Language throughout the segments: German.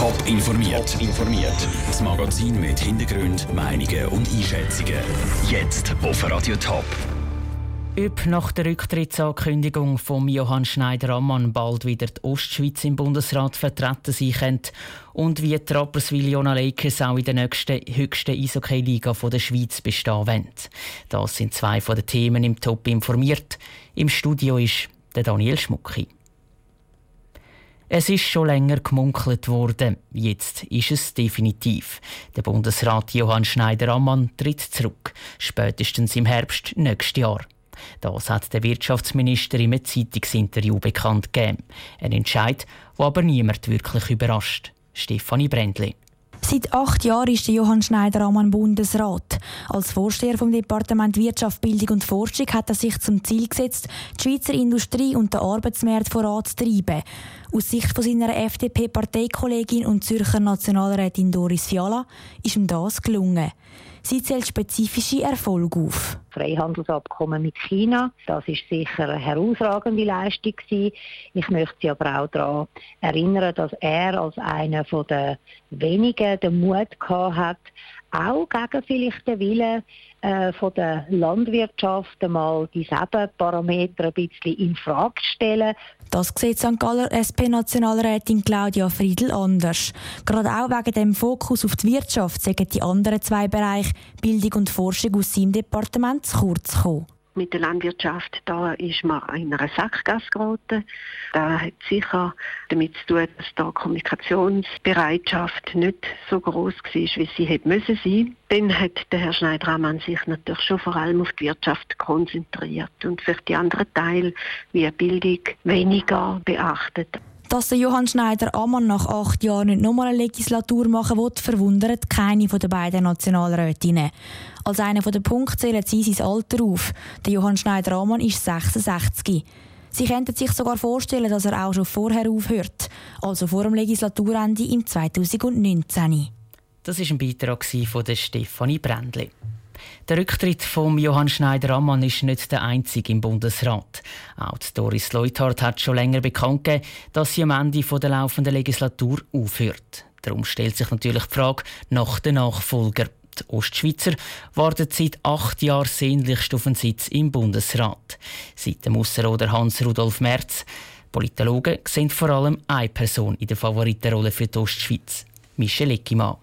Top informiert. informiert. Das Magazin mit Hintergrund, Meinungen und Einschätzungen. Jetzt auf Radio Top. Ob nach der Rücktrittsankündigung von Johann Schneider-Ammann bald wieder die Ostschweiz im Bundesrat vertreten sein könnte und wie die Rapperswil-Jona Lakers auch in der nächsten höchsten Eishockey-Liga der Schweiz bestehen wollen. Das sind zwei von den Themen im Top informiert. Im Studio ist der Daniel Schmucki. Es ist schon länger gemunkelt worden. Jetzt ist es definitiv. Der Bundesrat Johann Schneider-Ammann tritt zurück, spätestens im Herbst nächstes Jahr. Das hat der Wirtschaftsminister im Zeitungsinterview bekannt gegeben. Ein Entscheid, der aber niemand wirklich überrascht. Stefanie Brändli. Seit acht Jahren ist Johann Schneider am Bundesrat. Als Vorsteher vom Departement Wirtschaft, Bildung und Forschung hat er sich zum Ziel gesetzt, die Schweizer Industrie und den Arbeitsmarkt voranzutreiben. Aus Sicht von seiner FDP-Parteikollegin und Zürcher Nationalrätin Doris Fiala ist ihm das gelungen. Sie zählt spezifische Erfolge auf. Freihandelsabkommen mit China, das ist sicher eine herausragende Leistung gewesen. Ich möchte Sie aber auch daran erinnern, dass er als einer der wenigen den Mut gehabt hat, auch gegen vielleicht den Willen äh, von der Landwirtschaft einmal dieselben Parameter ein bisschen in Frage zu stellen. Das sieht St. Galler SP-Nationalrätin Claudia Friedl anders. Gerade auch wegen dem Fokus auf die Wirtschaft sagen die anderen zwei Bereiche Bildung und Forschung aus seinem Departement zu kurz gekommen mit der Landwirtschaft, da ist man in einer Sackgasse geraten. Da hat sicher damit zu tun, dass da Kommunikationsbereitschaft nicht so groß war, wie sie hätte müssen sein. Dann hat der Herr Schneider-Amann sich natürlich schon vor allem auf die Wirtschaft konzentriert und für die anderen Teile wie Bildung weniger beachtet. Dass der Johann Schneider-Ammann nach acht Jahren nicht nochmal eine Legislatur machen will, verwundert keine der beiden Nationalrätinnen. Als einer der Punkte zählen sie sein Alter auf. Der Johann Schneider-Ammann ist 66. Sie könnten sich sogar vorstellen, dass er auch schon vorher aufhört, also vor dem Legislaturende im 2019. Das ist ein Beitrag von Stefanie Brändli. Der Rücktritt von Johann Schneider-Ammann ist nicht der einzige im Bundesrat. Auch Doris Leuthard hat schon länger bekannt gegeben, dass sie am Ende der laufenden Legislatur aufhört. Darum stellt sich natürlich die Frage nach den Nachfolger. Die Ostschweizer warten seit acht Jahren sehnlichst auf einen Sitz im Bundesrat. Seit dem Ausserrhoder Hans-Rudolf Merz. Politologen sehen vor allem eine Person in der Favoritenrolle für die Ostschweiz, Michel Eckimann.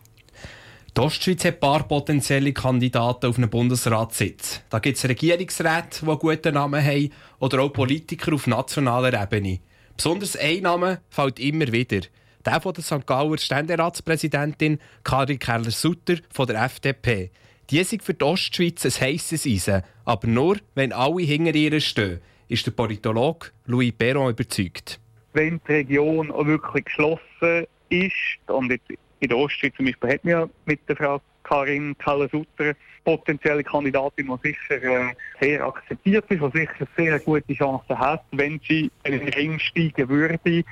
Die Ostschweiz hat ein paar potenzielle Kandidaten auf einen Bundesratssitz. Da gibt es Regierungsräte, die einen guten Namen haben, oder auch Politiker auf nationaler Ebene. Besonders ein Name fällt immer wieder. Der von der St. Gauer Ständeratspräsidentin Karin Keller-Sutter von der FDP. Die ist für die Ostschweiz ein heisses Eisen, aber nur, wenn alle hinter ihr stehen, ist der Politologe Louis Perron überzeugt. Wenn die Region auch wirklich geschlossen ist und in der Ostschweiz zum Beispiel hat man ja mit der Frau Karin Keller-Sutter potenzielle Kandidatin, die sicher äh, sehr akzeptiert ist, die sicher sehr gute Chancen hat, wenn sie in den Ring steigen würde.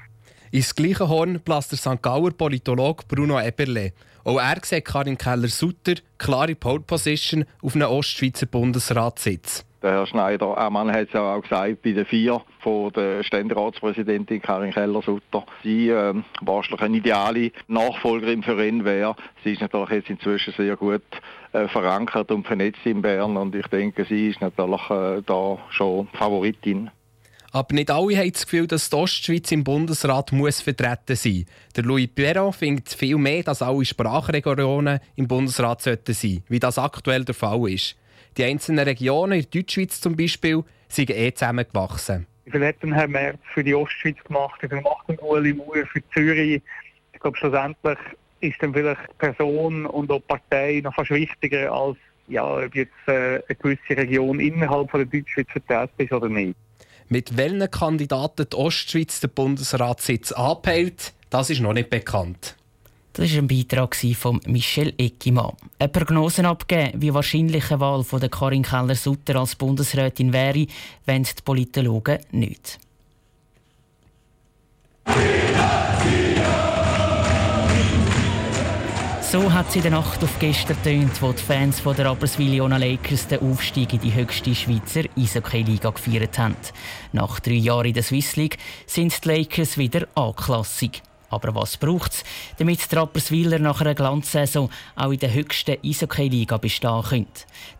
Ins gleiche Horn bläst der St. Gauer Politologe Bruno Eberle. Auch er sieht Karin Keller-Sutter klare Pole Position auf einem Ostschweizer Bundesratssitz. Der Herr Schneider, äh, man hat es ja auch gesagt, bei den vier von der Ständeratspräsidentin Karin Keller-Sutter, sie äh, wahrscheinlich eine ideale Nachfolgerin für ihn wäre. Sie ist natürlich jetzt inzwischen sehr gut äh, verankert und vernetzt in Bern und ich denke, sie ist natürlich äh, da schon Favoritin. Aber nicht alle haben das Gefühl, dass die Ostschweiz im Bundesrat muss vertreten sein Der Louis Perron findet viel mehr, dass alle Sprachregionen im Bundesrat sollten sein wie das aktuell der Fall ist. Die einzelnen Regionen in der Deutschschweiz zum Beispiel sind eh zusammengewachsen. Wie viel hat denn Herr Merz für die Ostschweiz gemacht? Wie viel macht denn Ueli Mauer für Zürich? Ich glaube, schlussendlich ist dann vielleicht die Person und auch die Partei noch fast wichtiger als ja, ob jetzt äh, eine gewisse Region innerhalb von der Deutschschweiz vertreten ist oder nicht. Mit welchen Kandidaten die Ostschweiz den Bundesratssitz anpeilt, das ist noch nicht bekannt. Das war ein Beitrag von Michel Eckimann. Eine Prognose abgeben, wie wahrscheinlich eine Wahl von Karin Keller-Sutter als Bundesrätin wäre, wenn die Politologen nicht. So hat sie in der Nacht auf gestern tönt, wo die Fans von der Rapperswil-Jona Lakers den Aufstieg in die höchste Schweizer Eishockey-Liga gefeiert haben. Nach drei Jahren in der Swiss League sind die Lakers wieder A-klassig. Aber was braucht es, damit die Rapperswiller nach einer Glanzsaison auch in der höchsten Eishockey-Liga bestehen können?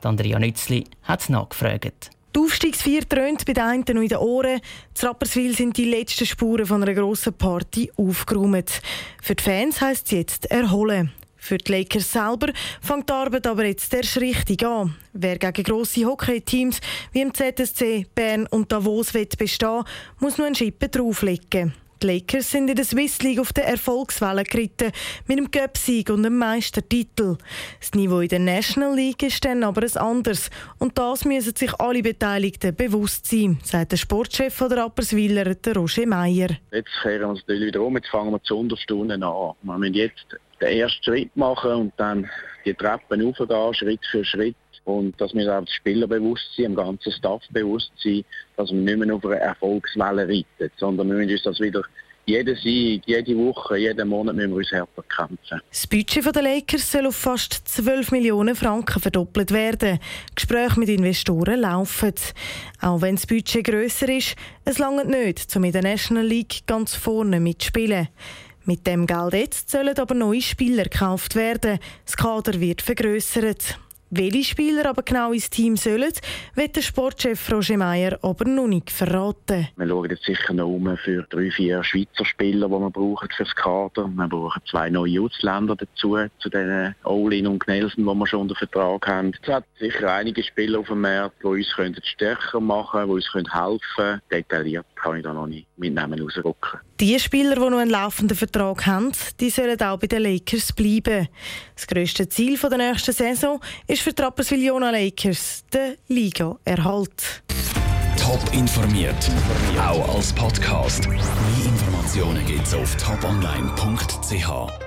Andrea Nützli hat nachgefragt. Die Aufstiegsfeier dröhnt bei den einen noch in den Ohren. In Rapperswil sind die letzten Spuren von einer grossen Party aufgeräumt. Für die Fans heisst es jetzt erholen. Für die Lakers selber fängt die Arbeit aber jetzt erst richtig an. Wer gegen grosse Hockey-Teams wie im ZSC, Bern und Davos bestehen muss nur einen Schippe drauflegen. Die Lakers sind in der Swiss League auf der Erfolgswelle geritten, mit einem Cup-Sieg und einem Meistertitel. Das Niveau in der National League ist dann aber ein anderes. Und das müssen sich alle Beteiligten bewusst sein, sagt der Sportchef der Rapperswiller, der Roger Meyer. Jetzt kehren wir uns natürlich wieder um, jetzt fangen wir zu Unterstunden an. Wir müssen jetzt den ersten Schritt machen und dann die Treppen hochgehen, Schritt für Schritt. Und dass wir auch das Spielerbewusstsein, im ganzen Staff bewusst sein, dass wir nicht mehr auf einer Erfolgswelle reiten, sondern wir müssen uns das wieder jeden Sieg, jede Woche, jeden Monat müssen wir uns härter kämpfen. Das Budget der Lakers soll auf fast 12 Millionen Franken verdoppelt werden. Gespräche mit Investoren laufen. Auch wenn das Budget grösser ist, es langt nicht, um in der National League ganz vorne mitzuspielen. Mit dem Geld jetzt sollen aber neue Spieler gekauft werden. Das Kader wird vergrößert. Welche Spieler aber genau ins Team sollen, wird der Sportchef Roger Meyer aber noch nicht verraten. Wir schauen jetzt sicher noch um für drei, vier Schweizer Spieler, die wir brauchen für das Kader. Wir brauchen zwei neue Ausländer dazu, zu den Olin und Gnelsen, die wir schon unter Vertrag haben. Es hat sicher einige Spieler auf dem Markt, die uns stärker machen können, die uns helfen können. Detailliert kann ich da noch nicht mitnehmen rausrücken. Die Spieler, die noch einen laufenden Vertrag haben, die sollen auch bei den Lakers bleiben. Das grösste Ziel der nächsten Saison ist für die Rapperswil-Jona Lakers der Liga-Erhalt. Top informiert, auch als Podcast. Mehr Informationen gibt es auf toponline.ch.